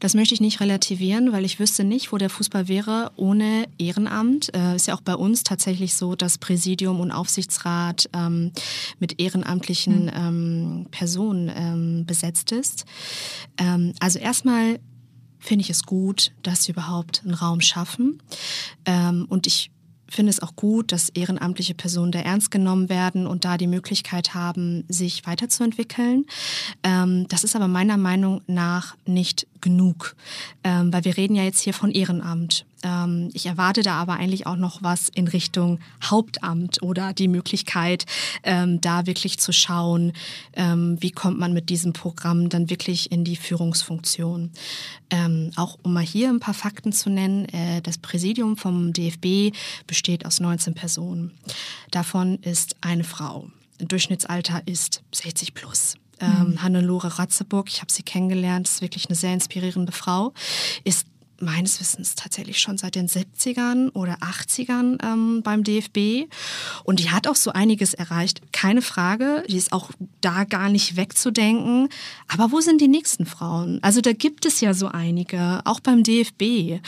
A: Das möchte ich nicht relativieren, weil ich wüsste nicht, wo der Fußball wäre ohne Ehrenamt. Äh, ist ja auch bei uns tatsächlich so, dass Präsidium und Aufsichtsrat ähm, mit ehrenamtlichen mhm. ähm, Personen ähm, besetzt ist. Ähm, also erstmal finde ich es gut, dass sie überhaupt einen Raum schaffen. Ähm, und ich finde es auch gut, dass ehrenamtliche Personen da ernst genommen werden und da die Möglichkeit haben, sich weiterzuentwickeln. Ähm, das ist aber meiner Meinung nach nicht genug, ähm, weil wir reden ja jetzt hier von Ehrenamt. Ähm, ich erwarte da aber eigentlich auch noch was in Richtung Hauptamt oder die Möglichkeit, ähm, da wirklich zu schauen, ähm, wie kommt man mit diesem Programm dann wirklich in die Führungsfunktion. Ähm, auch um mal hier ein paar Fakten zu nennen, äh, das Präsidium vom DFB besteht aus 19 Personen. Davon ist eine Frau. Durchschnittsalter ist 60 plus. Ähm, mhm. Hannelore Ratzeburg, ich habe sie kennengelernt, ist wirklich eine sehr inspirierende Frau, ist meines Wissens tatsächlich schon seit den 70ern oder 80ern ähm, beim DFB. Und die hat auch so einiges erreicht. Keine Frage, die ist auch da gar nicht wegzudenken. Aber wo sind die nächsten Frauen? Also da gibt es ja so einige, auch beim DFB.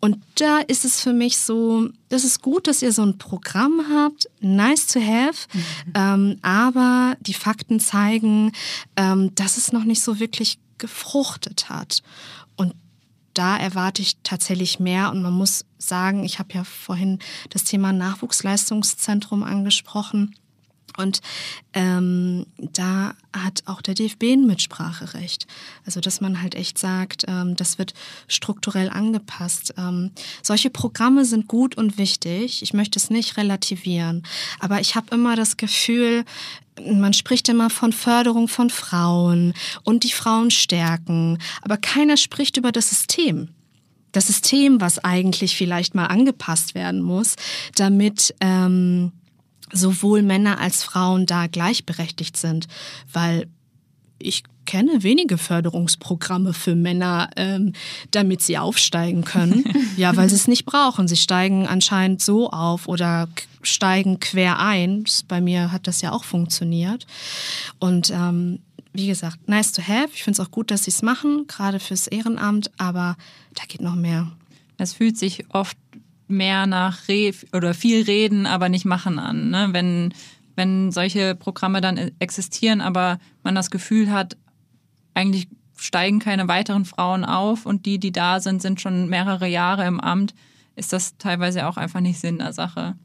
A: Und da ist es für mich so, das ist gut, dass ihr so ein Programm habt, nice to have, mhm. ähm, aber die Fakten zeigen, ähm, dass es noch nicht so wirklich gefruchtet hat. Da erwarte ich tatsächlich mehr. Und man muss sagen, ich habe ja vorhin das Thema Nachwuchsleistungszentrum angesprochen. Und ähm, da hat auch der DFB ein Mitspracherecht. Also dass man halt echt sagt, ähm, das wird strukturell angepasst. Ähm, solche Programme sind gut und wichtig. Ich möchte es nicht relativieren. Aber ich habe immer das Gefühl, man spricht immer von Förderung von Frauen und die Frauen stärken. Aber keiner spricht über das System das System, was eigentlich vielleicht mal angepasst werden muss, damit ähm, sowohl Männer als Frauen da gleichberechtigt sind, weil ich kenne wenige Förderungsprogramme für Männer, ähm, damit sie aufsteigen können. ja, weil sie es nicht brauchen. Sie steigen anscheinend so auf oder steigen quer ein. Bei mir hat das ja auch funktioniert. Und ähm, wie gesagt, nice to have. Ich finde es auch gut, dass sie es machen, gerade fürs Ehrenamt, aber da geht noch mehr.
C: Es fühlt sich oft mehr nach Re oder viel reden, aber nicht machen an. Ne? Wenn, wenn solche Programme dann existieren, aber man das Gefühl hat, eigentlich steigen keine weiteren Frauen auf und die, die da sind, sind schon mehrere Jahre im Amt, ist das teilweise auch einfach nicht Sinn der Sache.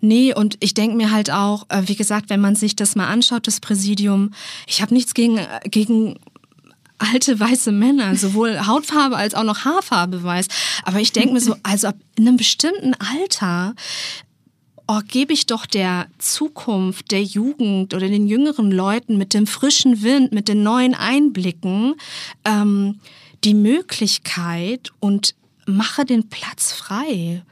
A: Nee, und ich denke mir halt auch, äh, wie gesagt, wenn man sich das mal anschaut, das Präsidium, ich habe nichts gegen, äh, gegen alte weiße Männer, sowohl Hautfarbe als auch noch Haarfarbe weiß. Aber ich denke mir so, also ab einem bestimmten Alter oh, gebe ich doch der Zukunft, der Jugend oder den jüngeren Leuten mit dem frischen Wind, mit den neuen Einblicken ähm, die Möglichkeit und mache den Platz frei.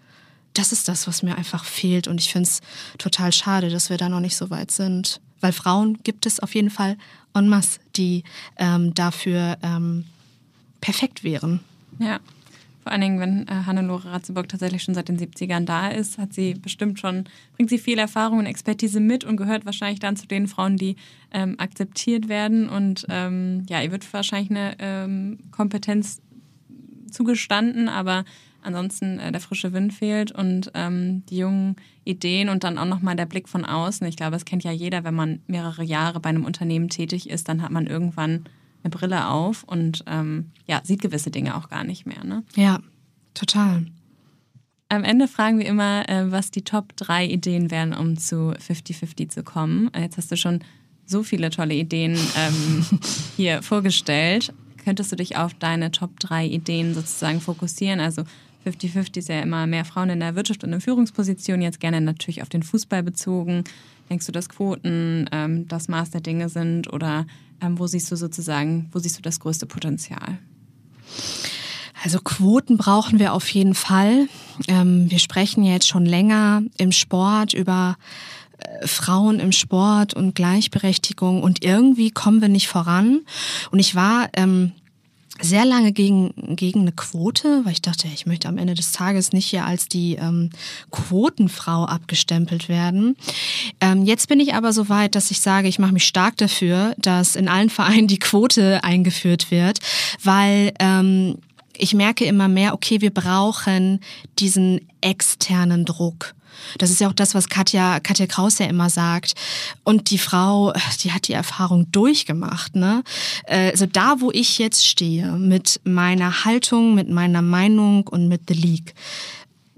A: Das ist das, was mir einfach fehlt. Und ich finde es total schade, dass wir da noch nicht so weit sind. Weil Frauen gibt es auf jeden Fall en masse, die ähm, dafür ähm, perfekt wären.
B: Ja. Vor allen Dingen, wenn äh, Hannelore Ratzeburg tatsächlich schon seit den 70ern da ist, hat sie bestimmt schon, bringt sie viel Erfahrung und Expertise mit und gehört wahrscheinlich dann zu den Frauen, die ähm, akzeptiert werden. Und ähm, ja, ihr wird wahrscheinlich eine ähm, Kompetenz zugestanden, aber ansonsten äh, der frische Wind fehlt und ähm, die jungen Ideen und dann auch nochmal der Blick von außen. Ich glaube, es kennt ja jeder, wenn man mehrere Jahre bei einem Unternehmen tätig ist, dann hat man irgendwann eine Brille auf und ähm, ja, sieht gewisse Dinge auch gar nicht mehr. Ne?
A: Ja, total.
B: Am Ende fragen wir immer, äh, was die Top 3 Ideen wären, um zu 50-50 zu kommen. Jetzt hast du schon so viele tolle Ideen ähm, hier vorgestellt. Könntest du dich auf deine Top 3 Ideen sozusagen fokussieren? Also 50-50 ist ja immer mehr Frauen in der Wirtschaft und in Führungspositionen, jetzt gerne natürlich auf den Fußball bezogen. Denkst du, dass Quoten ähm, das Maß der Dinge sind oder ähm, wo siehst du sozusagen, wo siehst du das größte Potenzial?
A: Also Quoten brauchen wir auf jeden Fall. Ähm, wir sprechen jetzt schon länger im Sport über Frauen im Sport und Gleichberechtigung und irgendwie kommen wir nicht voran. Und ich war ähm, sehr lange gegen, gegen eine Quote, weil ich dachte, ich möchte am Ende des Tages nicht hier als die ähm, Quotenfrau abgestempelt werden. Ähm, jetzt bin ich aber so weit, dass ich sage, ich mache mich stark dafür, dass in allen Vereinen die Quote eingeführt wird, weil ähm, ich merke immer mehr, okay, wir brauchen diesen externen Druck. Das ist ja auch das, was Katja, Katja Kraus ja immer sagt. Und die Frau, die hat die Erfahrung durchgemacht. Ne? Also da, wo ich jetzt stehe, mit meiner Haltung, mit meiner Meinung und mit The League,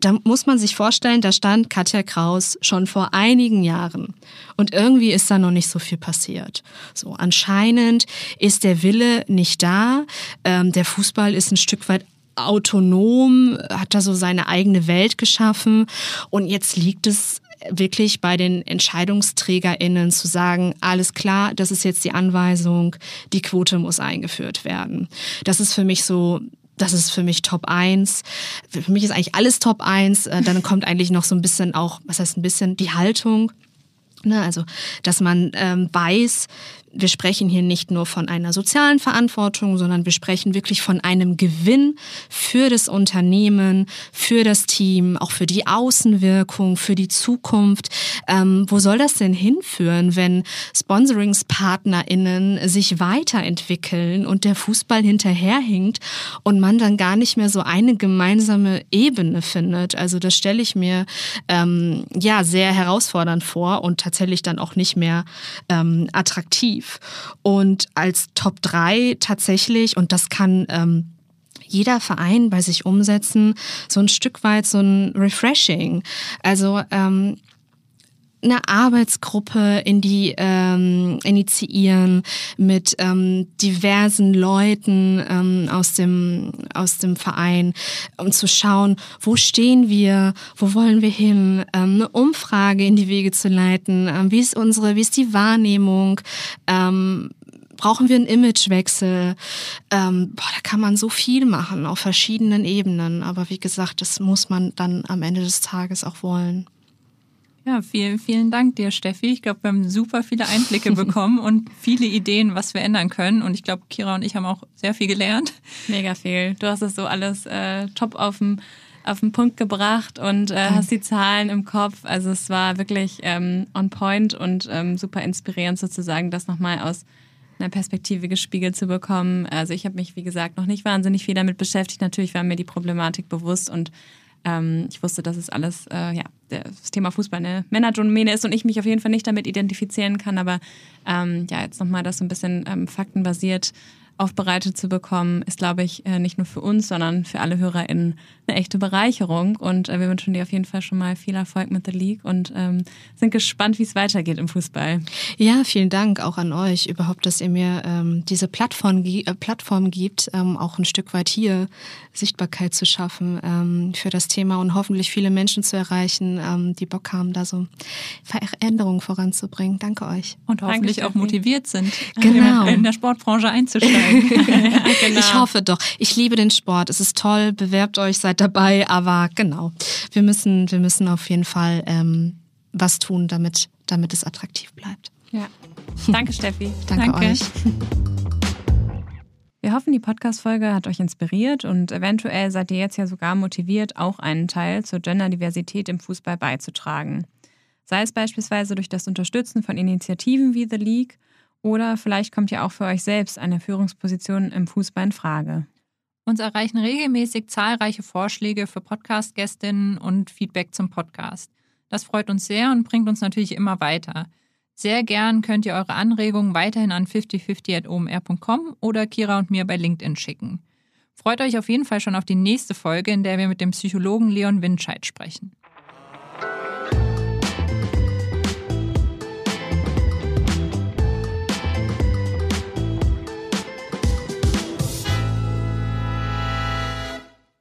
A: da muss man sich vorstellen, da stand Katja Kraus schon vor einigen Jahren. Und irgendwie ist da noch nicht so viel passiert. So, anscheinend ist der Wille nicht da. Ähm, der Fußball ist ein Stück weit autonom, hat da so seine eigene Welt geschaffen. Und jetzt liegt es wirklich bei den EntscheidungsträgerInnen zu sagen, alles klar, das ist jetzt die Anweisung, die Quote muss eingeführt werden. Das ist für mich so das ist für mich Top 1. Für mich ist eigentlich alles Top 1. Äh, dann kommt eigentlich noch so ein bisschen auch, was heißt ein bisschen, die Haltung. Ne, also, dass man ähm, weiß, wir sprechen hier nicht nur von einer sozialen Verantwortung, sondern wir sprechen wirklich von einem Gewinn für das Unternehmen, für das Team, auch für die Außenwirkung, für die Zukunft. Ähm, wo soll das denn hinführen, wenn SponsoringspartnerInnen sich weiterentwickeln und der Fußball hinterherhinkt und man dann gar nicht mehr so eine gemeinsame Ebene findet? Also das stelle ich mir ähm, ja sehr herausfordernd vor und tatsächlich dann auch nicht mehr ähm, attraktiv tief. Und als Top 3 tatsächlich, und das kann ähm, jeder Verein bei sich umsetzen, so ein Stück weit so ein Refreshing. Also ähm, eine Arbeitsgruppe in die ähm, initiieren mit ähm, diversen Leuten ähm, aus dem aus dem Verein, um zu schauen, wo stehen wir, wo wollen wir hin, ähm, eine Umfrage in die Wege zu leiten, ähm, wie ist unsere, wie ist die Wahrnehmung, ähm, brauchen wir einen Imagewechsel. Ähm, boah, da kann man so viel machen auf verschiedenen Ebenen. Aber wie gesagt, das muss man dann am Ende des Tages auch wollen.
C: Ja, vielen, vielen Dank dir, Steffi. Ich glaube, wir haben super viele Einblicke bekommen und viele Ideen, was wir ändern können. Und ich glaube, Kira und ich haben auch sehr viel gelernt.
B: Mega viel. Du hast es so alles äh, top auf den auf den Punkt gebracht und äh, hast die Zahlen im Kopf. Also es war wirklich ähm, on point und ähm, super inspirierend sozusagen, das nochmal aus einer Perspektive gespiegelt zu bekommen. Also ich habe mich, wie gesagt, noch nicht wahnsinnig viel damit beschäftigt. Natürlich war mir die Problematik bewusst und ähm, ich wusste, dass es alles, äh, ja, das Thema Fußball eine Männerdomäne ist und ich mich auf jeden Fall nicht damit identifizieren kann. Aber ähm, ja, jetzt nochmal das so ein bisschen ähm, faktenbasiert aufbereitet zu bekommen, ist, glaube ich, äh, nicht nur für uns, sondern für alle HörerInnen eine echte Bereicherung. Und äh, wir wünschen dir auf jeden Fall schon mal viel Erfolg mit der League und ähm, sind gespannt, wie es weitergeht im Fußball.
A: Ja, vielen Dank auch an euch überhaupt, dass ihr mir ähm, diese Plattform, äh, Plattform gibt, ähm, auch ein Stück weit hier Sichtbarkeit zu schaffen ähm, für das Thema und hoffentlich viele Menschen zu erreichen, ähm, die Bock haben, da so Veränderungen voranzubringen. Danke euch.
C: Und hoffentlich auch motiviert sind,
A: genau.
C: in der Sportbranche einzusteigen.
A: ja, genau. Ich hoffe doch. Ich liebe den Sport. Es ist toll. Bewerbt euch, seid dabei. Aber genau, wir müssen, wir müssen auf jeden Fall ähm, was tun, damit, damit es attraktiv bleibt.
B: Ja. Danke, Steffi.
A: Danke, Danke. euch.
B: Wir hoffen, die Podcast-Folge hat euch inspiriert und eventuell seid ihr jetzt ja sogar motiviert, auch einen Teil zur Genderdiversität im Fußball beizutragen. Sei es beispielsweise durch das Unterstützen von Initiativen wie The League oder vielleicht kommt ja auch für euch selbst eine Führungsposition im Fußball in Frage.
C: Uns erreichen regelmäßig zahlreiche Vorschläge für Podcast-Gästinnen und Feedback zum Podcast. Das freut uns sehr und bringt uns natürlich immer weiter. Sehr gern könnt ihr eure Anregungen weiterhin an 5050.omr.com oder Kira und mir bei LinkedIn schicken. Freut euch auf jeden Fall schon auf die nächste Folge, in der wir mit dem Psychologen Leon Winscheid sprechen.